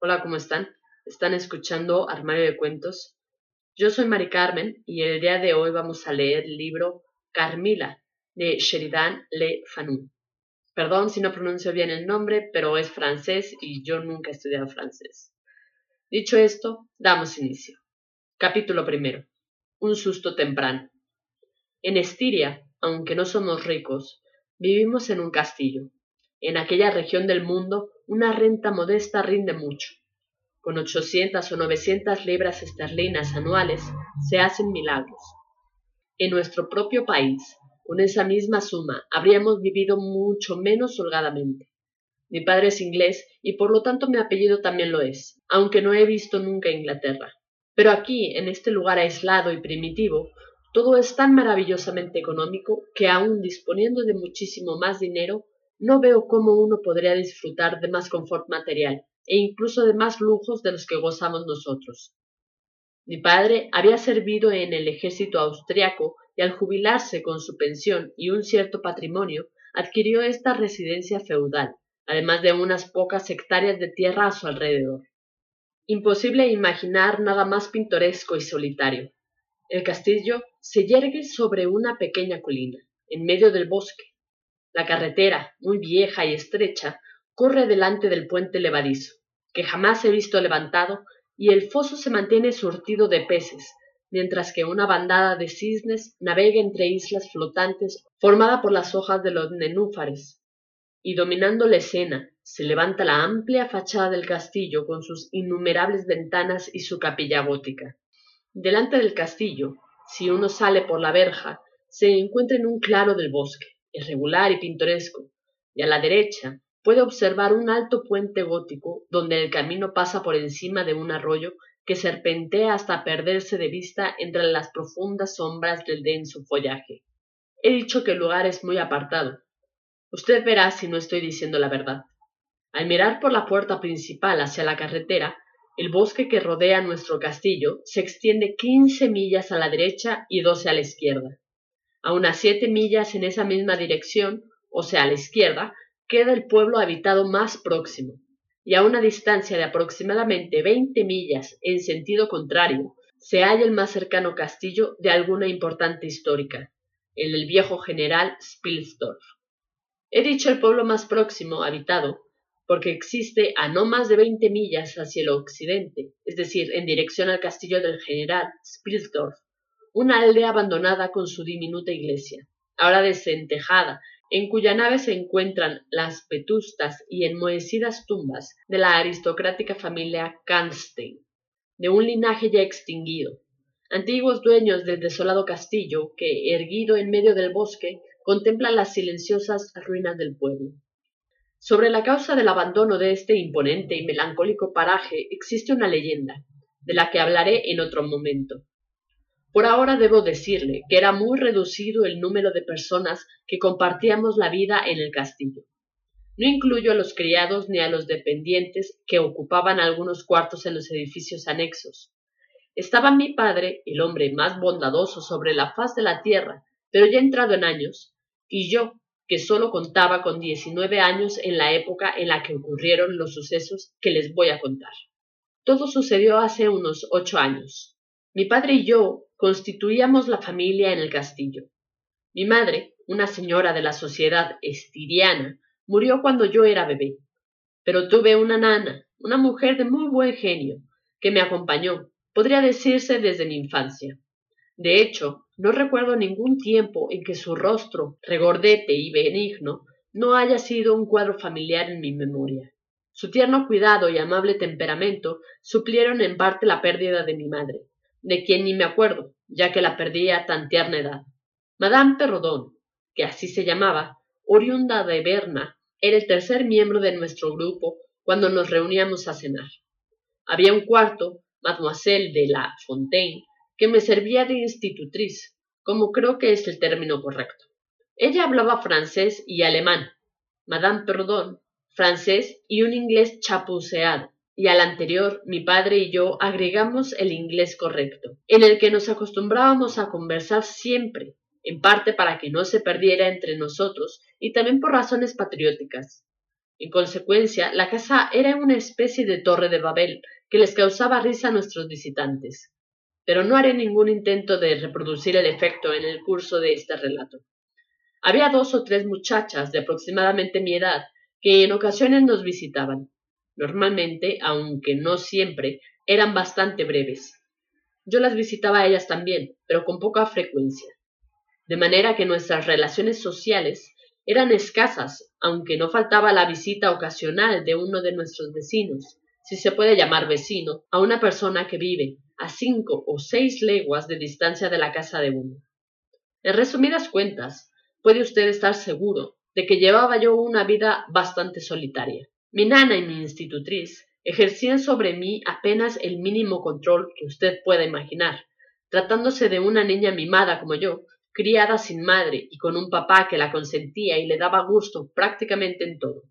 Hola, ¿cómo están? Están escuchando Armario de Cuentos. Yo soy Mari Carmen y el día de hoy vamos a leer el libro Carmila de Sheridan Le Fanu. Perdón si no pronuncio bien el nombre, pero es francés y yo nunca he estudiado francés. Dicho esto, damos inicio. Capítulo primero. Un susto temprano. En Estiria, aunque no somos ricos, vivimos en un castillo. En aquella región del mundo una renta modesta rinde mucho. Con 800 o 900 libras esterlinas anuales se hacen milagros. En nuestro propio país, con esa misma suma, habríamos vivido mucho menos holgadamente. Mi padre es inglés y por lo tanto mi apellido también lo es, aunque no he visto nunca Inglaterra. Pero aquí, en este lugar aislado y primitivo, todo es tan maravillosamente económico que aun disponiendo de muchísimo más dinero, no veo cómo uno podría disfrutar de más confort material e incluso de más lujos de los que gozamos nosotros. Mi padre había servido en el ejército austriaco y al jubilarse con su pensión y un cierto patrimonio, adquirió esta residencia feudal, además de unas pocas hectáreas de tierra a su alrededor. Imposible imaginar nada más pintoresco y solitario. El castillo se yergue sobre una pequeña colina, en medio del bosque, la carretera, muy vieja y estrecha, corre delante del puente levadizo, que jamás he visto levantado, y el foso se mantiene surtido de peces, mientras que una bandada de cisnes navega entre islas flotantes formada por las hojas de los nenúfares. Y dominando la escena, se levanta la amplia fachada del castillo con sus innumerables ventanas y su capilla gótica. Delante del castillo, si uno sale por la verja, se encuentra en un claro del bosque, irregular y pintoresco, y a la derecha puede observar un alto puente gótico donde el camino pasa por encima de un arroyo que serpentea hasta perderse de vista entre las profundas sombras del denso follaje. He dicho que el lugar es muy apartado. Usted verá si no estoy diciendo la verdad. Al mirar por la puerta principal hacia la carretera, el bosque que rodea nuestro castillo se extiende quince millas a la derecha y doce a la izquierda. A unas siete millas en esa misma dirección, o sea, a la izquierda, queda el pueblo habitado más próximo, y a una distancia de aproximadamente veinte millas en sentido contrario, se halla el más cercano castillo de alguna importante histórica, el del viejo general Spilsdorf. He dicho el pueblo más próximo habitado, porque existe a no más de veinte millas hacia el occidente, es decir, en dirección al castillo del general Spilsdorf, una aldea abandonada con su diminuta iglesia, ahora desentejada, en cuya nave se encuentran las vetustas y enmohecidas tumbas de la aristocrática familia Kanstein, de un linaje ya extinguido, antiguos dueños del desolado castillo que, erguido en medio del bosque, contemplan las silenciosas ruinas del pueblo. Sobre la causa del abandono de este imponente y melancólico paraje existe una leyenda, de la que hablaré en otro momento. Por ahora debo decirle que era muy reducido el número de personas que compartíamos la vida en el castillo. No incluyo a los criados ni a los dependientes que ocupaban algunos cuartos en los edificios anexos. Estaba mi padre, el hombre más bondadoso sobre la faz de la tierra, pero ya entrado en años, y yo, que sólo contaba con diecinueve años en la época en la que ocurrieron los sucesos que les voy a contar. Todo sucedió hace unos ocho años. Mi padre y yo constituíamos la familia en el castillo. Mi madre, una señora de la sociedad estiriana, murió cuando yo era bebé. Pero tuve una nana, una mujer de muy buen genio, que me acompañó, podría decirse desde mi infancia. De hecho, no recuerdo ningún tiempo en que su rostro, regordete y benigno, no haya sido un cuadro familiar en mi memoria. Su tierno cuidado y amable temperamento suplieron en parte la pérdida de mi madre, de quien ni me acuerdo, ya que la perdí a tan tierna edad. Madame Perrodon, que así se llamaba, oriunda de Berna, era el tercer miembro de nuestro grupo cuando nos reuníamos a cenar. Había un cuarto, Mademoiselle de la Fontaine, que me servía de institutriz, como creo que es el término correcto. Ella hablaba francés y alemán, Madame Perrodon, francés y un inglés chapuceado y al anterior mi padre y yo agregamos el inglés correcto, en el que nos acostumbrábamos a conversar siempre, en parte para que no se perdiera entre nosotros y también por razones patrióticas. En consecuencia, la casa era una especie de torre de Babel que les causaba risa a nuestros visitantes. Pero no haré ningún intento de reproducir el efecto en el curso de este relato. Había dos o tres muchachas de aproximadamente mi edad que en ocasiones nos visitaban. Normalmente, aunque no siempre, eran bastante breves. Yo las visitaba a ellas también, pero con poca frecuencia. De manera que nuestras relaciones sociales eran escasas, aunque no faltaba la visita ocasional de uno de nuestros vecinos, si se puede llamar vecino, a una persona que vive a cinco o seis leguas de distancia de la casa de uno. En resumidas cuentas, puede usted estar seguro de que llevaba yo una vida bastante solitaria. Mi nana y mi institutriz ejercían sobre mí apenas el mínimo control que usted pueda imaginar, tratándose de una niña mimada como yo, criada sin madre y con un papá que la consentía y le daba gusto prácticamente en todo.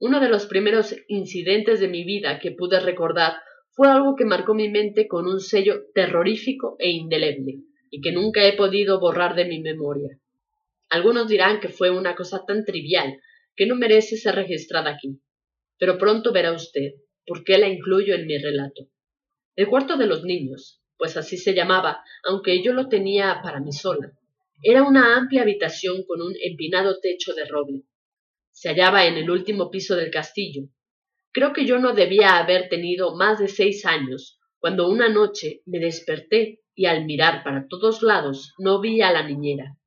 Uno de los primeros incidentes de mi vida que pude recordar fue algo que marcó mi mente con un sello terrorífico e indeleble, y que nunca he podido borrar de mi memoria. Algunos dirán que fue una cosa tan trivial que no merece ser registrada aquí, pero pronto verá usted ¿Por qué la incluyo en mi relato? El cuarto de los niños, pues así se llamaba, aunque yo lo tenía para mí sola, era una amplia habitación con un empinado techo de roble. Se hallaba en el último piso del castillo. Creo que yo no debía haber tenido más de seis años, cuando una noche me desperté y al mirar para todos lados no vi a la niñera.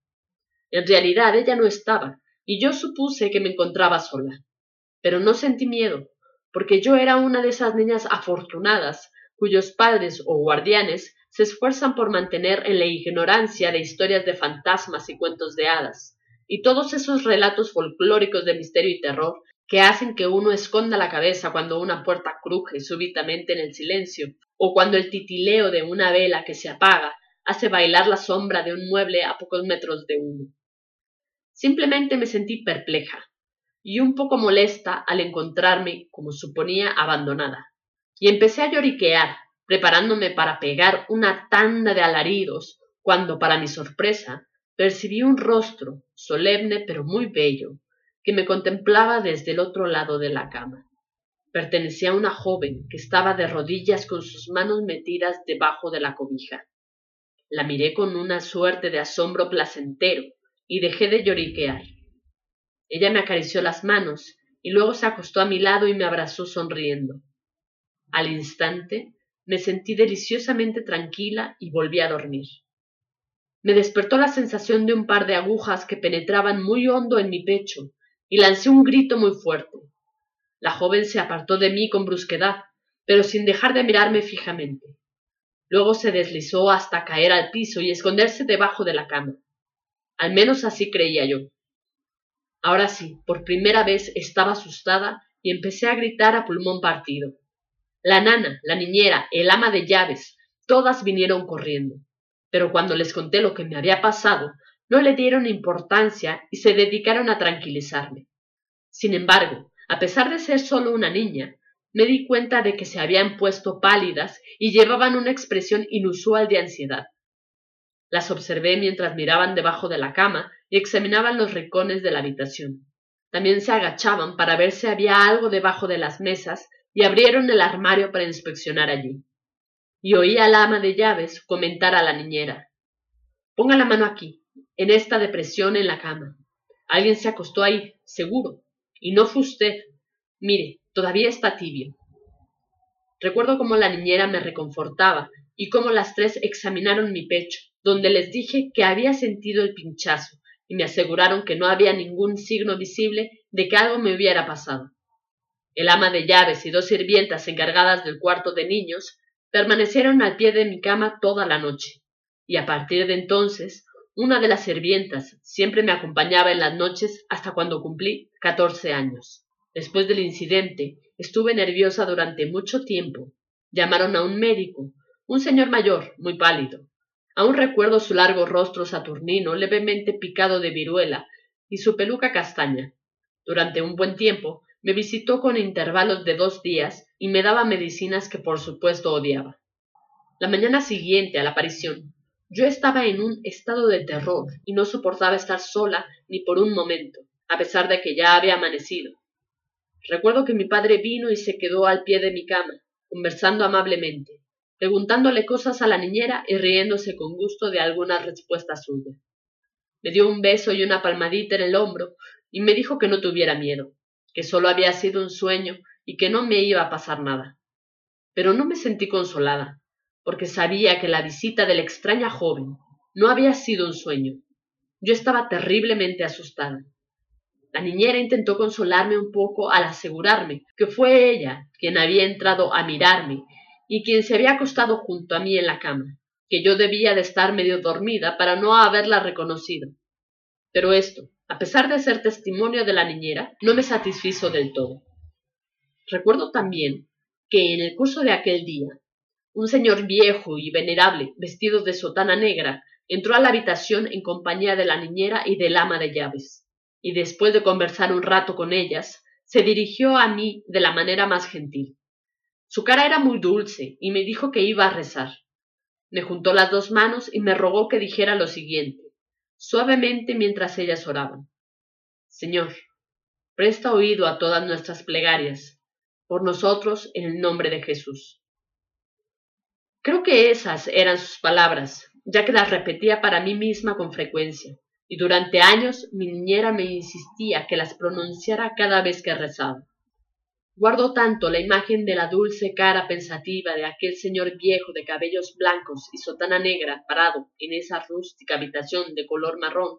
En realidad ella no estaba, y yo supuse que me encontraba sola. Pero no sentí miedo, porque yo era una de esas niñas afortunadas cuyos padres o guardianes se esfuerzan por mantener en la ignorancia de historias de fantasmas y cuentos de hadas, y todos esos relatos folclóricos de misterio y terror que hacen que uno esconda la cabeza cuando una puerta cruje súbitamente en el silencio, o cuando el titileo de una vela que se apaga hace bailar la sombra de un mueble a pocos metros de uno. Simplemente me sentí perpleja, y un poco molesta al encontrarme, como suponía, abandonada. Y empecé a lloriquear, preparándome para pegar una tanda de alaridos, cuando, para mi sorpresa, percibí un rostro, solemne pero muy bello, que me contemplaba desde el otro lado de la cama. Pertenecía a una joven que estaba de rodillas con sus manos metidas debajo de la cobija. La miré con una suerte de asombro placentero y dejé de lloriquear. Ella me acarició las manos y luego se acostó a mi lado y me abrazó sonriendo. Al instante me sentí deliciosamente tranquila y volví a dormir. Me despertó la sensación de un par de agujas que penetraban muy hondo en mi pecho y lancé un grito muy fuerte. La joven se apartó de mí con brusquedad, pero sin dejar de mirarme fijamente. Luego se deslizó hasta caer al piso y esconderse debajo de la cama. Al menos así creía yo. Ahora sí, por primera vez estaba asustada y empecé a gritar a pulmón partido. La nana, la niñera, el ama de llaves, todas vinieron corriendo. Pero cuando les conté lo que me había pasado, no le dieron importancia y se dedicaron a tranquilizarme. Sin embargo, a pesar de ser solo una niña, me di cuenta de que se habían puesto pálidas y llevaban una expresión inusual de ansiedad. Las observé mientras miraban debajo de la cama y examinaban los rincones de la habitación. También se agachaban para ver si había algo debajo de las mesas y abrieron el armario para inspeccionar allí. Y oí al ama de llaves comentar a la niñera Ponga la mano aquí, en esta depresión en la cama. Alguien se acostó ahí, seguro. Y no fue usted. Mire, todavía está tibio. Recuerdo cómo la niñera me reconfortaba y cómo las tres examinaron mi pecho, donde les dije que había sentido el pinchazo y me aseguraron que no había ningún signo visible de que algo me hubiera pasado. El ama de llaves y dos sirvientas encargadas del cuarto de niños permanecieron al pie de mi cama toda la noche, y a partir de entonces una de las sirvientas siempre me acompañaba en las noches hasta cuando cumplí catorce años. Después del incidente estuve nerviosa durante mucho tiempo. Llamaron a un médico un señor mayor, muy pálido. Aún recuerdo su largo rostro saturnino, levemente picado de viruela, y su peluca castaña. Durante un buen tiempo me visitó con intervalos de dos días y me daba medicinas que por supuesto odiaba. La mañana siguiente a la aparición, yo estaba en un estado de terror y no soportaba estar sola ni por un momento, a pesar de que ya había amanecido. Recuerdo que mi padre vino y se quedó al pie de mi cama, conversando amablemente, preguntándole cosas a la niñera y riéndose con gusto de alguna respuesta suya. Me dio un beso y una palmadita en el hombro y me dijo que no tuviera miedo, que solo había sido un sueño y que no me iba a pasar nada. Pero no me sentí consolada, porque sabía que la visita de la extraña joven no había sido un sueño. Yo estaba terriblemente asustada. La niñera intentó consolarme un poco al asegurarme que fue ella quien había entrado a mirarme y quien se había acostado junto a mí en la cama, que yo debía de estar medio dormida para no haberla reconocido. Pero esto, a pesar de ser testimonio de la niñera, no me satisfizo del todo. Recuerdo también que en el curso de aquel día, un señor viejo y venerable, vestido de sotana negra, entró a la habitación en compañía de la niñera y del ama de llaves, y después de conversar un rato con ellas, se dirigió a mí de la manera más gentil. Su cara era muy dulce y me dijo que iba a rezar. Me juntó las dos manos y me rogó que dijera lo siguiente, suavemente mientras ellas oraban. Señor, presta oído a todas nuestras plegarias, por nosotros en el nombre de Jesús. Creo que esas eran sus palabras, ya que las repetía para mí misma con frecuencia, y durante años mi niñera me insistía que las pronunciara cada vez que rezaba. Guardo tanto la imagen de la dulce cara pensativa de aquel señor viejo de cabellos blancos y sotana negra parado en esa rústica habitación de color marrón,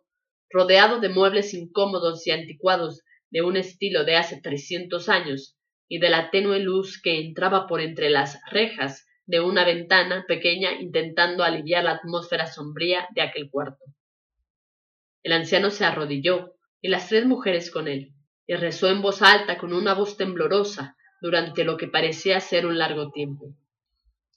rodeado de muebles incómodos y anticuados de un estilo de hace trescientos años, y de la tenue luz que entraba por entre las rejas de una ventana pequeña intentando aliviar la atmósfera sombría de aquel cuarto. El anciano se arrodilló, y las tres mujeres con él, y rezó en voz alta con una voz temblorosa durante lo que parecía ser un largo tiempo.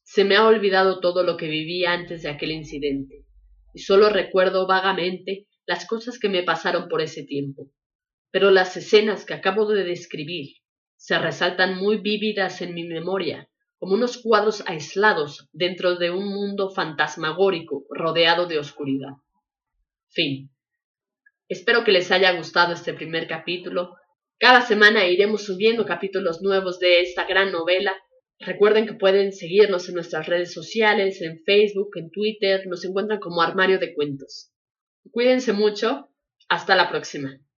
Se me ha olvidado todo lo que viví antes de aquel incidente, y solo recuerdo vagamente las cosas que me pasaron por ese tiempo. Pero las escenas que acabo de describir se resaltan muy vívidas en mi memoria, como unos cuadros aislados dentro de un mundo fantasmagórico rodeado de oscuridad. Fin. Espero que les haya gustado este primer capítulo cada semana iremos subiendo capítulos nuevos de esta gran novela. Recuerden que pueden seguirnos en nuestras redes sociales, en Facebook, en Twitter, nos encuentran como Armario de Cuentos. Cuídense mucho, hasta la próxima.